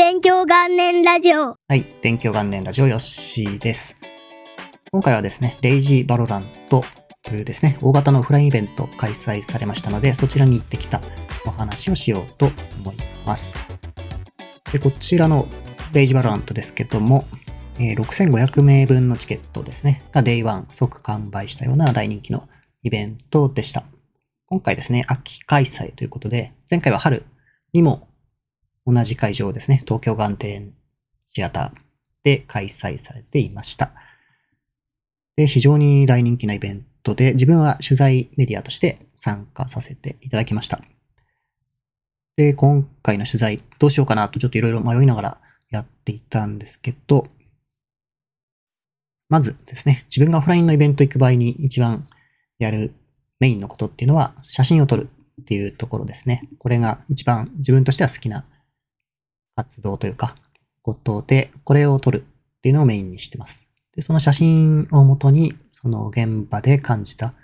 勉強元年ラジオ。はい、勉強元年ラジオヨッシーです。今回はですね、 RAGE VALORANT というですね、大型のオフラインイベント開催されましたので、そちらに行ってきたお話をしようと思います。で、こちらの RAGE VALORANT ですけども、えー6500名分のチケットですね、が Day1 即完売したような大人気のイベントでした。今回ですね、秋開催ということで、前回は春にも同じ会場ですね、東京眼展シアターで開催されていました。で、非常に大人気なイベントで、自分は取材メディアとして参加させていただきました。で、今回の取材どうしようかなとちょっといろいろ迷いながらやっていたんですけど、まずですね、自分がオフラインのイベント行く場合に一番やるメインのことっていうのは写真を撮るっていうところですね。これが一番自分としては好きな活動というか、ことで、これを撮るっていうのをメインにしてます。で、その写真をもとに、その現場で感じた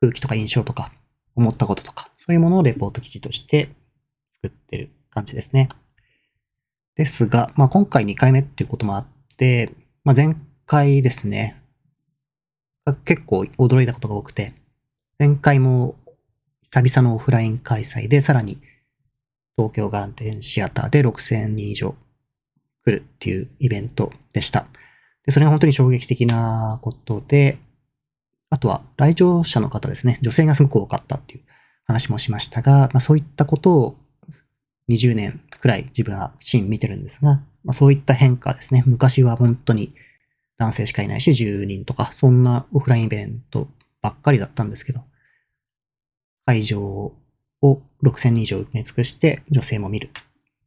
空気とか印象とか、思ったこととか、そういうものをレポート記事として作ってる感じですね。ですが、まあ今回2回目っていうこともあって、まあ前回ですね、結構驚いたことが多くて、前回も久々のオフライン開催で、さらに東京ガーデンシアターで6000人以上来るっていうイベントでした。で、それが本当に衝撃的なことで、あとは来場者の方ですね、女性がすごく多かったっていう話もしましたが、まあ、そういったことを20年くらい自分はシーン見てるんですが、まあ、そういった変化ですね。昔は本当に男性しかいないし10人とか、そんなオフラインイベントばっかりだったんですけど、会場を6000人以上埋め尽くして女性も見る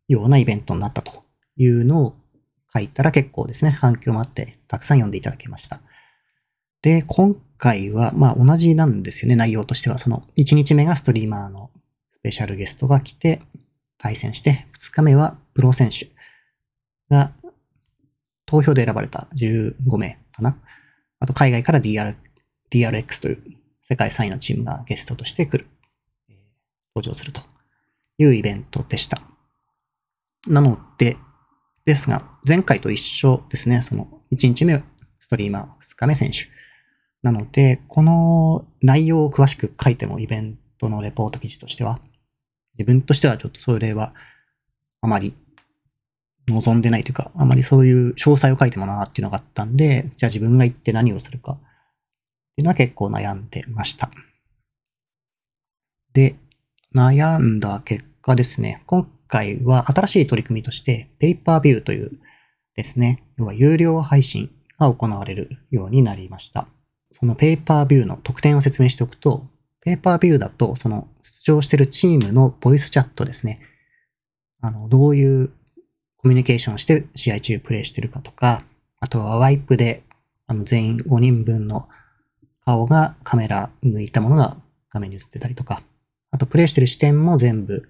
ようなイベントになったというのを書いたら結構ですね、反響もあってたくさん読んでいただきました。で、今回はまあ同じなんですよね、内容としては。その1日目がストリーマーのスペシャルゲストが来て対戦して、2日目はプロ選手が投票で選ばれた15名かな。あと海外から DR、DRX という世界3位のチームがゲストとして来る。登場するというイベントでした。なので、ですが、前回と一緒ですね。その1日目ストリーマー、2日目選手。なので、この内容を詳しく書いてもイベントのレポート記事としては、自分としてはちょっとそれはあまり望んでないというか、あまりそういう詳細を書いてもなーっていうのがあったんで、じゃあ自分が行って何をするかっていうのは結構悩んでました。で、悩んだ結果ですね、今回は新しい取り組みとして、ペーパービューというですね、要は有料配信が行われるようになりました。そのペーパービューの特典を説明しておくと、ペーパービューだと、その出場してるチームのボイスチャットですね、あの、どういうコミュニケーションをして試合中プレイしてるかとか、あとはワイプで、あの、全員5人分の顔がカメラ抜いたものが画面に映ってたりとか、あと、プレイしてる視点も全部、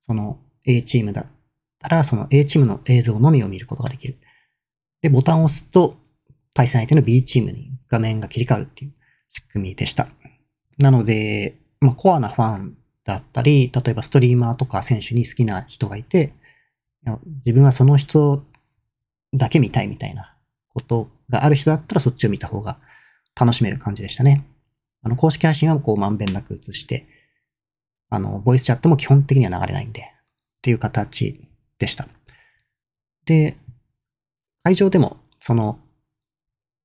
その A チームだったら、その A チームの映像のみを見ることができる。で、ボタンを押すと、対戦相手の B チームに画面が切り替わるっていう仕組みでした。なので、まあ、コアなファンだったり、例えばストリーマーとか選手に好きな人がいて、自分はその人だけ見たいみたいなことがある人だったらそっちを見た方が楽しめる感じでしたね。あの、公式配信はこうまんべんなく映して、あの、ボイスチャットも基本的には流れないんで、っていう形でした。で、会場でも、その、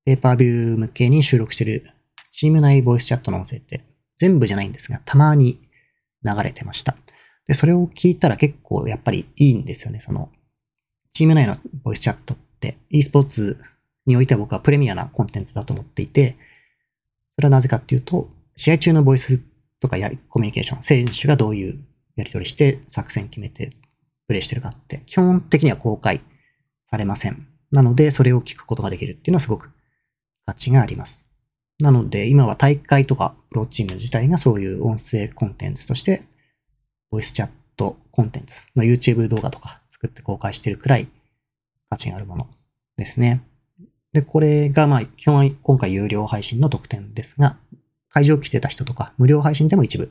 ペーパービュー向けに収録してるチーム内ボイスチャットの音声って全部じゃないんですが、たまに流れてました。で、それを聞いたら結構やっぱりいいんですよね。その、チーム内のボイスチャットって、e スポーツにおいては僕はプレミアなコンテンツだと思っていて、それはなぜかっていうと、試合中のボイスとかやり、コミュニケーション、選手がどういうやり取りして作戦決めてプレイしてるかって、基本的には公開されません。なので、それを聞くことができるっていうのはすごく価値があります。なので、今は大会とかプロチーム自体がそういう音声コンテンツとして、ボイスチャットコンテンツの YouTube 動画とか作って公開してるくらい価値があるものですね。で、これがまあ、基本今回有料配信の特典ですが、会場来てた人とか無料配信でも一部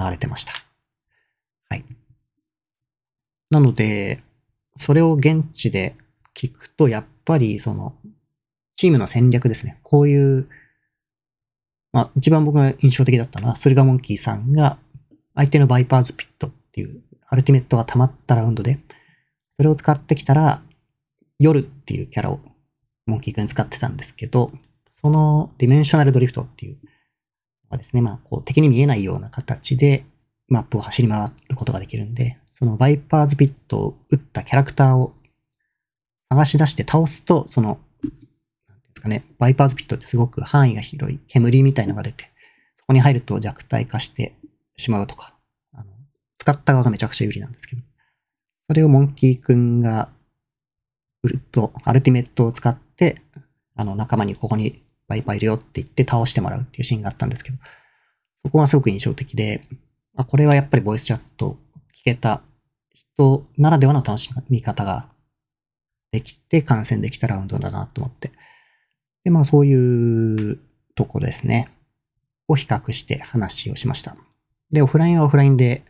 流れてました。はい。なので、それを現地で聞くと、やっぱりその、チームの戦略ですね。こういう、まあ、一番僕が印象的だったのは、スルガモンキーさんが、相手の Viper's Pit っていう、アルティメットが溜まったラウンドで、それを使ってきたら、ヨルっていうキャラをモンキー君使ってたんですけど、その Dimensional Drift っていうのはですね、まあ、こう敵に見えないような形でマップを走り回ることができるんで、その Viper's Pit を打ったキャラクターを探し出して倒すと、その、なんですかね、 Viper's Pit ってすごく範囲が広い煙みたいのが出て、そこに入ると弱体化してしまうとか、あの使った側がめちゃくちゃ有利なんですけど、それをモンキーくんがウルト、アルティメットを使って、あの仲間にここにバイパーいるよって言って倒してもらうっていうシーンがあったんですけど、そこがすごく印象的で、あこれはやっぱりボイスチャット聞けた人ならではの楽しみ方ができて観戦できたラウンドだなと思って。で、まあそういうとこですね。を比較して話をしました。で、オフラインはオフラインで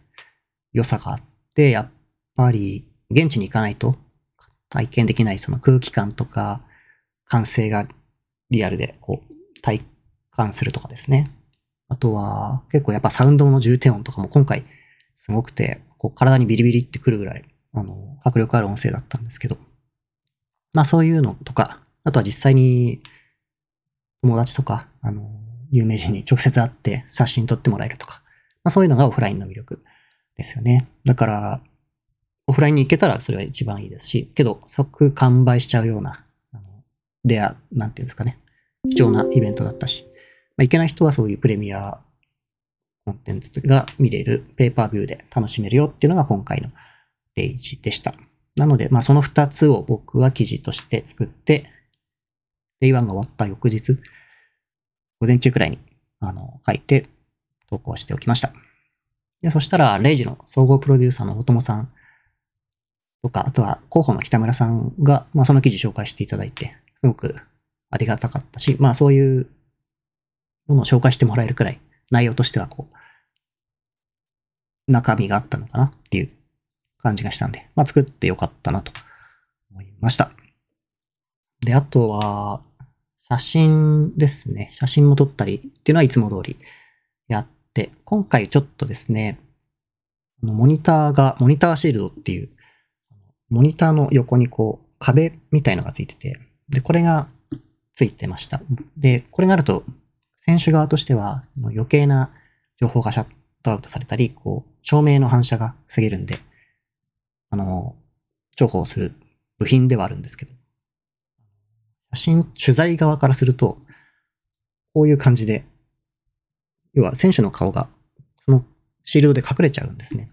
良さがあって、やっぱり現地に行かないと体験できないその空気感とか完成がリアルでこう体感するとかですね。あとは結構やっぱサウンドの重低音とかも今回すごくて、こう体にビリビリってくるぐらい、あの、迫力ある音声だったんですけど。まあそういうのとか、あとは実際に友達とか、あの、有名人に直接会って写真撮ってもらえるとか、まあそういうのがオフラインの魅力ですよね。だから、オフラインに行けたらそれは一番いいですし、けど即完売しちゃうような、レア、なんていうんですかね、貴重なイベントだったし、まあ、行けない人はそういうプレミアコンテンツが見れるペーパービューで楽しめるよっていうのが今回のページでした。なので、まあその2つを僕は記事として作って、Day1 が終わった翌日、午前中くらいにあの書いて投稿しておきました。で、そしたら、レイジの総合プロデューサーの大友さんとか、あとは候補の北村さんが、まあ、その記事紹介していただいて、すごくありがたかったし、まあそういうものを紹介してもらえるくらい、内容としてはこう、中身があったのかなっていう感じがしたんで、まあ作ってよかったなと思いました。で、あとは、写真ですね。写真も撮ったりっていうのはいつも通りやって、今回ちょっとですね、モニターが、モニターシールドっていうモニターの横にこう壁みたいのがついてて、で、これがついてました。で、これがあると、選手側としては余計な情報がシャットアウトされたり、こう、照明の反射が防げるんで、あの、重宝する部品ではあるんですけど、写真、取材側からすると、こういう感じで、要は選手の顔が、そのシールドで隠れちゃうんですね。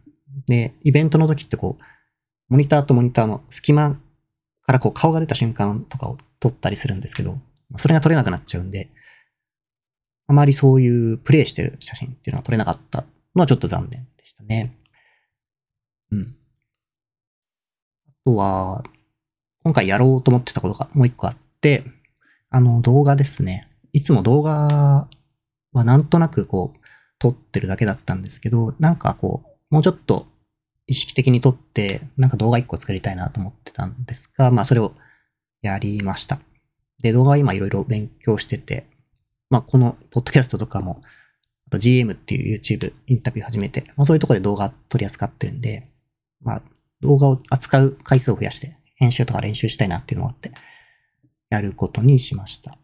で、イベントの時ってこう、モニターとモニターの隙間からこう顔が出た瞬間とかを撮ったりするんですけど、それが撮れなくなっちゃうんで、あまりそういうプレイしてる写真っていうのは撮れなかったのはちょっと残念でしたね。うん。あとは、今回やろうと思ってたことがもう一個あって、あの動画ですね。いつも動画はなんとなくこう撮ってるだけだったんですけど、なんかこう、もうちょっと意識的に撮って、なんか動画一個作りたいなと思ってたんですが、まあそれをやりました。で、動画は今いろいろ勉強してて、まあこのポッドキャストとかも、あと GM っていう YouTube インタビュー始めて、まあそういうところで動画取り扱ってるんで、まあ動画を扱う回数を増やして、編集とか練習したいなっていうのがあって、やることにしました。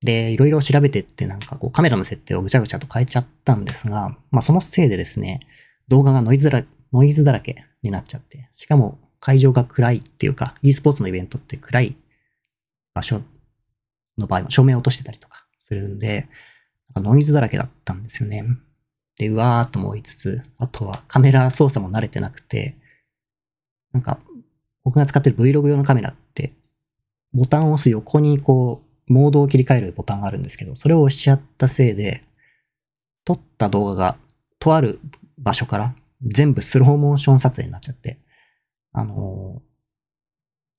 で、いろいろ調べてってなんかこうカメラの設定をぐちゃぐちゃと変えちゃったんですが、まあそのせいでですね、動画がノイズらノイズだらけになっちゃって、しかも会場が暗いっていうか、e スポーツのイベントって暗い場所の場合も照明を落としてたりとかするんで、なんかノイズだらけだったんですよね。で、うわーっと思いつつ、あとはカメラ操作も慣れてなくて、なんか僕が使ってる Vlog 用のカメラって、ボタンを押す横にこう、モードを切り替えるボタンがあるんですけど、それを押しちゃったせいで、撮った動画がとある場所から全部スローモーション撮影になっちゃって、あの、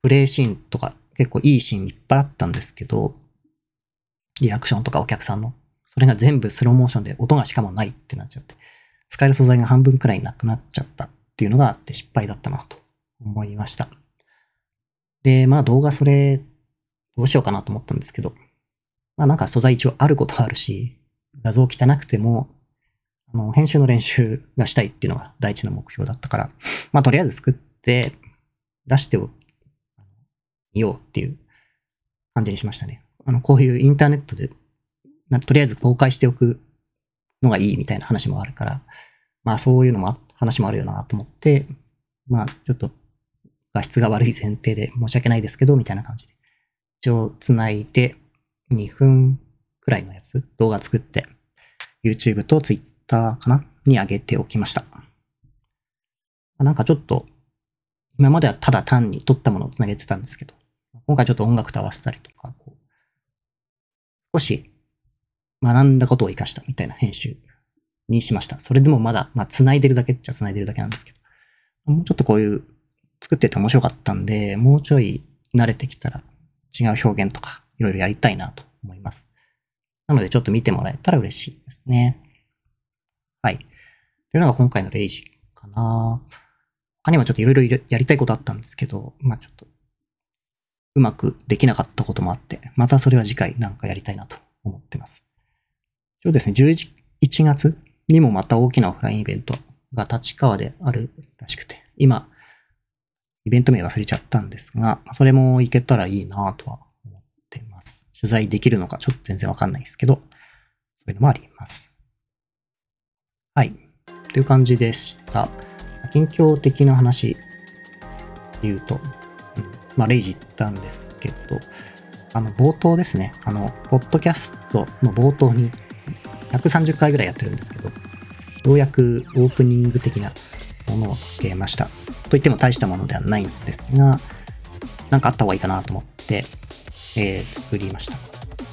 プレイシーンとか結構いいシーンいっぱいあったんですけど、リアクションとかお客さんの、それが全部スローモーションで音がしかもないってなっちゃって、使える素材が半分くらいなくなっちゃったっていうのがあって失敗だったなと思いました。で、まあ動画それ、どうしようかなと思ったんですけど、まあなんか素材一応あることはあるし、画像汚くても、あの、編集の練習がしたいっていうのが第一の目標だったから、まあとりあえず作って出しておみようっていう感じにしましたね。あの、こういうインターネットで、とりあえず公開しておくのがいいみたいな話もあるから、まあそういうのも話もあるよなと思って、まあちょっと画質が悪い前提で申し訳ないですけど、みたいな感じで。一応繋いで2分くらいのやつ、動画作って、YouTube と Twitter かな？に上げておきました。なんかちょっと、今まではただ単に撮ったものを繋げてたんですけど、今回ちょっと音楽と合わせたりとか、こう少し学んだことを活かしたみたいな編集にしました。それでもまだ、まあ、繋いでるだけっちゃ繋いでるだけなんですけど、もうちょっとこういう作ってて面白かったんで、もうちょい慣れてきたら違う表現とかいろいろやりたいなと思います。なのでちょっと見てもらえたら嬉しいですね。はい。というのが今回のレイジかな。他にもちょっといろいろやりたいことあったんですけど、まあちょっとうまくできなかったこともあって、またそれは次回なんかやりたいなと思ってます。そうですね、11月にもまた大きなオフラインイベントが立川であるらしくて、今、イベント名忘れちゃったんですが、それも行けたらいいなとは思ってます。取材できるのかちょっと全然わかんないですけど、そういうのもあります。はい。という感じでした。近況的な話言うと、まあ、レイジ言ったんですけど、あの、冒頭ですね。あの、ポッドキャストの冒頭に130回ぐらいやってるんですけど、ようやくオープニング的なものをつけました。といっても大したものではないんですが、なんかあった方がいいかなと思って、えー、作りました。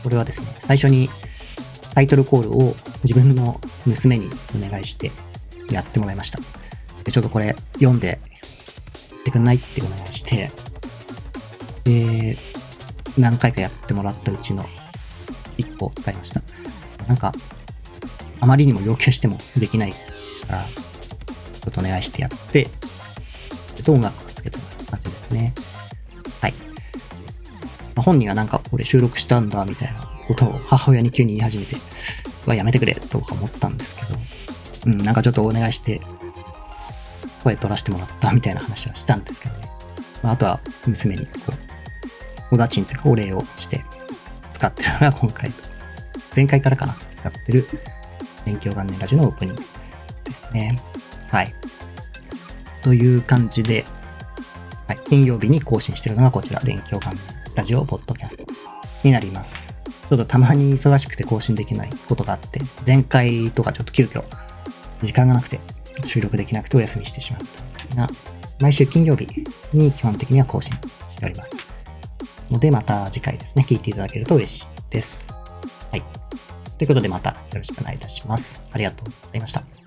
これはですね、最初にタイトルコールを自分の娘にお願いしてやってもらいました。でちょっとこれ読んでやってくんないってお願いして、で、何回かやってもらったうちの1個を使いました。なんか、あまりにも要求してもできないから、ちょっとお願いしてやって、と音楽をつけた感じですね。はい。ま、本人はなんか、これ収録したんだ、みたいなことを母親に急に言い始めて、はやめてくれ、とか思ったんですけど、うん、なんかちょっとお願いして、声取らせてもらったみたいな話はしたんですけどね。まあ、あとは娘にこう、おだちんというかお礼をして使ってるのが今回、前回からかな、使ってる勉強元年ラジオのオープニングですね。はい。という感じで、はい、金曜日に更新してるのがこちら、勉強元年ラジオポッドキャストになります。ちょっとたまに忙しくて更新できないことがあって、前回とかちょっと急遽時間がなくて収録できなくてお休みしてしまったんですが、毎週金曜日に基本的には更新しております。ので、また次回ですね、聞いていただけると嬉しいです。はい。ということで、またよろしくお願いいたします。ありがとうございました。